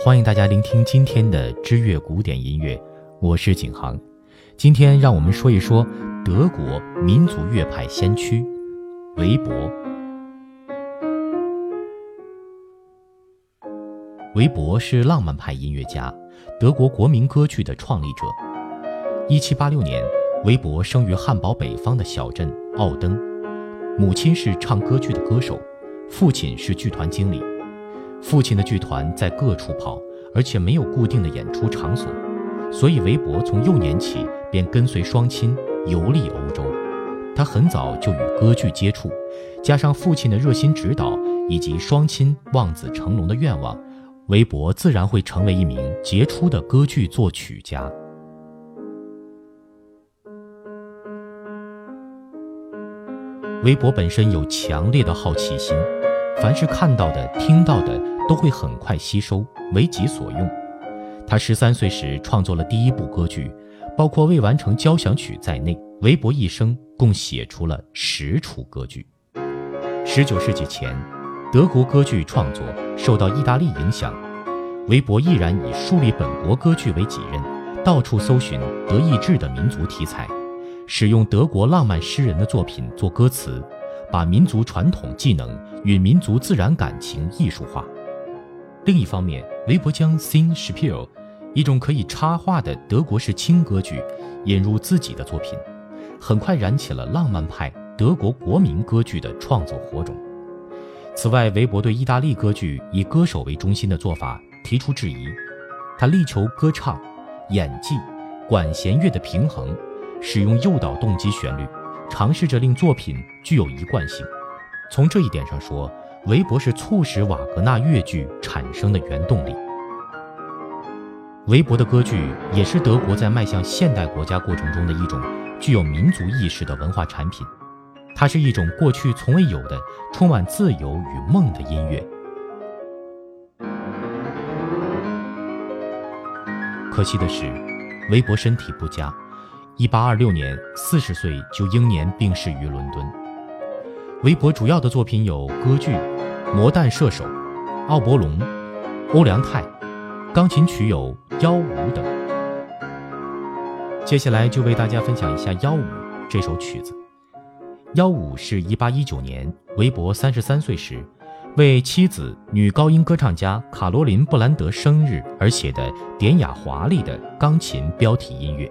欢迎大家聆听今天的知乐古典音乐，我是景航。今天让我们说一说德国民族乐派先驱韦伯。韦伯是浪漫派音乐家，德国国民歌剧的创立者。一七八六年，韦伯生于汉堡北方的小镇奥登，母亲是唱歌剧的歌手，父亲是剧团经理。父亲的剧团在各处跑，而且没有固定的演出场所，所以韦伯从幼年起便跟随双亲游历欧洲。他很早就与歌剧接触，加上父亲的热心指导以及双亲望子成龙的愿望，韦伯自然会成为一名杰出的歌剧作曲家。韦伯本身有强烈的好奇心。凡是看到的、听到的，都会很快吸收，为己所用。他十三岁时创作了第一部歌剧，包括未完成交响曲在内，韦伯一生共写出了十出歌剧。十九世纪前，德国歌剧创作受到意大利影响，韦伯毅然以树立本国歌剧为己任，到处搜寻德意志的民族题材，使用德国浪漫诗人的作品做歌词。把民族传统技能与民族自然感情艺术化。另一方面，韦伯将 Singspiel，一种可以插画的德国式轻歌剧，引入自己的作品，很快燃起了浪漫派德国国民歌剧的创作火种。此外，韦伯对意大利歌剧以歌手为中心的做法提出质疑，他力求歌唱、演技、管弦乐的平衡，使用诱导动机旋律。尝试着令作品具有一贯性。从这一点上说，韦伯是促使瓦格纳越剧产生的原动力。韦伯的歌剧也是德国在迈向现代国家过程中的一种具有民族意识的文化产品。它是一种过去从未有的、充满自由与梦的音乐。可惜的是，韦伯身体不佳。一八二六年，四十岁就英年病逝于伦敦。韦伯主要的作品有歌剧《魔弹射手》、《奥伯龙》、《欧良泰》，钢琴曲有《幺五》等。接下来就为大家分享一下《幺五》这首曲子。《幺五》是一八一九年韦伯三十三岁时，为妻子女高音歌唱家卡罗琳·布兰德生日而写的典雅华丽的钢琴标题音乐。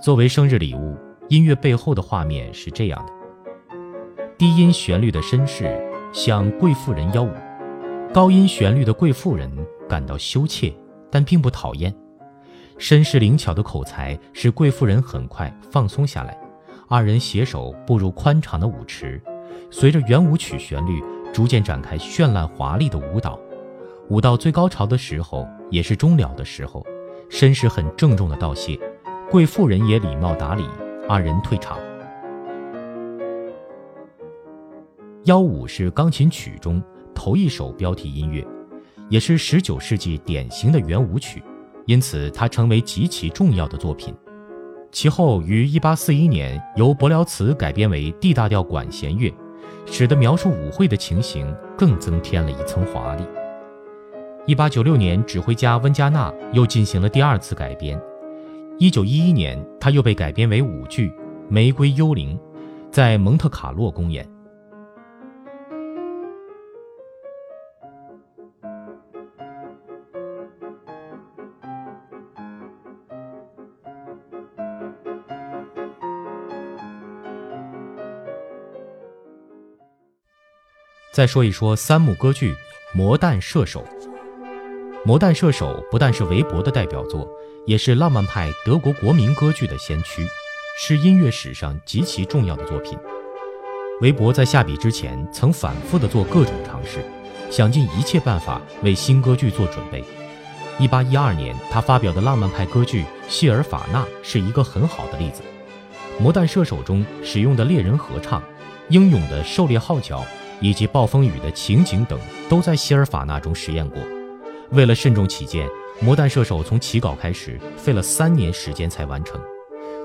作为生日礼物，音乐背后的画面是这样的：低音旋律的绅士向贵妇人邀舞，高音旋律的贵妇人感到羞怯，但并不讨厌。绅士灵巧的口才使贵妇人很快放松下来，二人携手步入宽敞的舞池，随着圆舞曲旋律逐渐展开绚烂华丽的舞蹈。舞到最高潮的时候，也是终了的时候，绅士很郑重的道谢。贵妇人也礼貌打理，二人退场。幺五是钢琴曲中头一首标题音乐，也是十九世纪典型的圆舞曲，因此它成为极其重要的作品。其后于一八四一年由柏辽茨改编为 D 大调管弦乐，使得描述舞会的情形更增添了一层华丽。一八九六年，指挥家温加纳又进行了第二次改编。一九一一年，他又被改编为舞剧《玫瑰幽灵》，在蒙特卡洛公演。再说一说三幕歌剧《魔弹射手》。《魔弹射手》不但是韦伯的代表作。也是浪漫派德国国民歌剧的先驱，是音乐史上极其重要的作品。韦伯在下笔之前曾反复地做各种尝试，想尽一切办法为新歌剧做准备。1812年，他发表的浪漫派歌剧《谢尔法纳》是一个很好的例子。《魔弹射手》中使用的猎人合唱、英勇的狩猎号角以及暴风雨的情景等，都在《谢尔法纳》中实验过。为了慎重起见。《魔弹射手》从起稿开始费了三年时间才完成，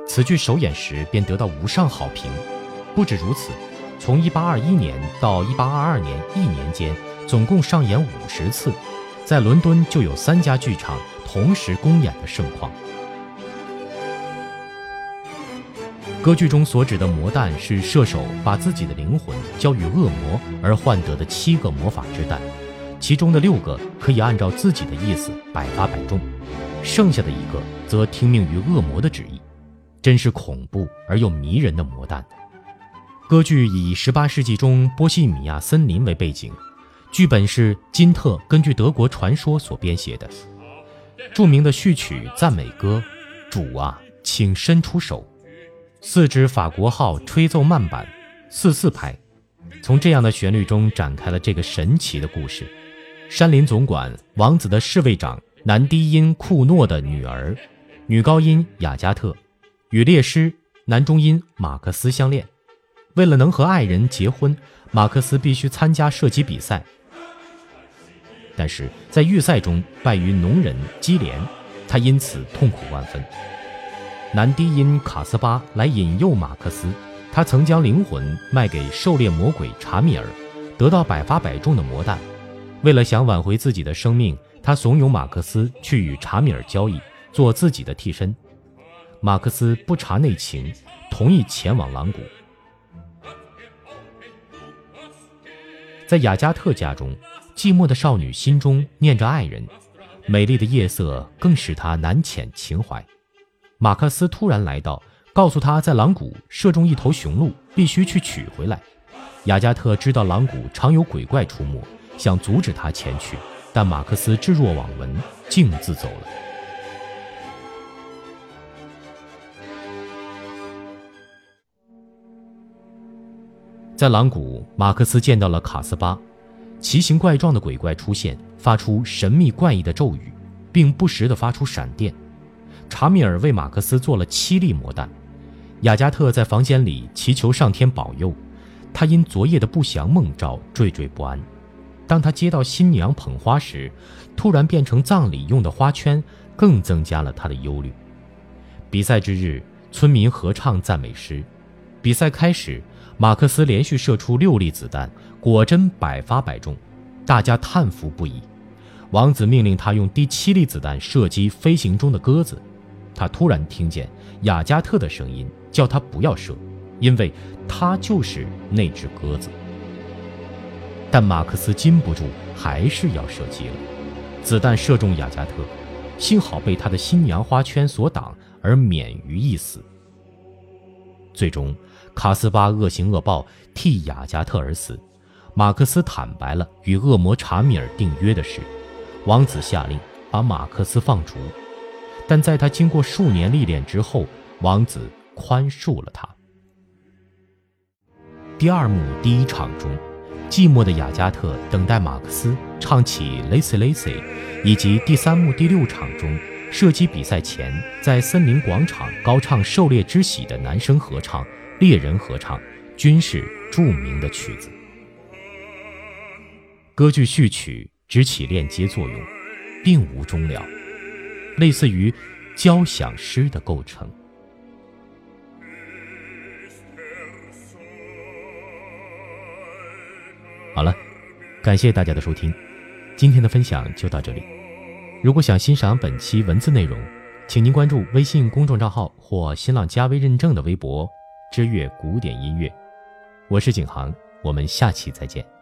此剧首演时便得到无上好评。不止如此，从1821年到1822年一年间，总共上演五十次，在伦敦就有三家剧场同时公演的盛况。歌剧中所指的魔弹是射手把自己的灵魂交予恶魔而换得的七个魔法之弹，其中的六个可以按照自己的意思百发百中，剩下的一个则听命于恶魔的旨意，真是恐怖而又迷人的魔弹。歌剧以18世纪中波西米亚森林为背景，剧本是金特根据德国传说所编写的，著名的序曲赞美歌，主啊，请伸出手。四支法国号吹奏慢板，四四拍，从这样的旋律中展开了这个神奇的故事。山林总管王子的侍卫长男低音库诺的女儿，女高音雅加特，与猎师男中音马克思相恋。为了能和爱人结婚，马克思必须参加射击比赛，但是在预赛中败于农人基连，他因此痛苦万分。男低音卡斯巴来引诱马克思，他曾将灵魂卖给狩猎魔鬼查米尔，得到百发百中的魔弹。为了想挽回自己的生命，他怂恿马克思去与查米尔交易，做自己的替身。马克思不查内情，同意前往狼谷。在雅加特家中，寂寞的少女心中念着爱人，美丽的夜色更使她难遣情怀。马克思突然来到，告诉他在狼谷射中一头雄鹿，必须去取回来。雅加特知道狼谷常有鬼怪出没，想阻止他前去，但马克思置若罔闻，径自走了。在狼谷，马克思见到了卡斯巴，奇形怪状的鬼怪出现，发出神秘怪异的咒语，并不时地发出闪电。查米尔为马克思做了七粒魔弹，雅加特在房间里祈求上天保佑。他因昨夜的不祥梦兆惴惴不安。当他接到新娘捧花时，突然变成葬礼用的花圈，更增加了他的忧虑。比赛之日，村民合唱赞美诗。比赛开始，马克思连续射出六粒子弹，果真百发百中，大家叹服不已。王子命令他用第七粒子弹射击飞行中的鸽子。他突然听见雅加特的声音，叫他不要射，因为他就是那只鸽子。但马克思禁不住，还是要射击了。子弹射中雅加特，幸好被他的新娘花圈所挡，而免于一死。最终，卡斯巴恶行恶报，替雅加特而死。马克思坦白了与恶魔查米尔订约的事，王子下令把马克思放逐。但在他经过数年历练之后，王子宽恕了他。第二幕第一场中，寂寞的雅加特等待马克思唱起《Lazy Lazy》，以及第三幕第六场中射击比赛前在森林广场高唱《狩猎之喜》的男声合唱、猎人合唱，均是著名的曲子。歌剧序曲只起链接作用，并无终了。类似于交响诗的构成。好了，感谢大家的收听，今天的分享就到这里。如果想欣赏本期文字内容，请您关注微信公众账号或新浪加微认证的微博“知乐古典音乐”。我是景航，我们下期再见。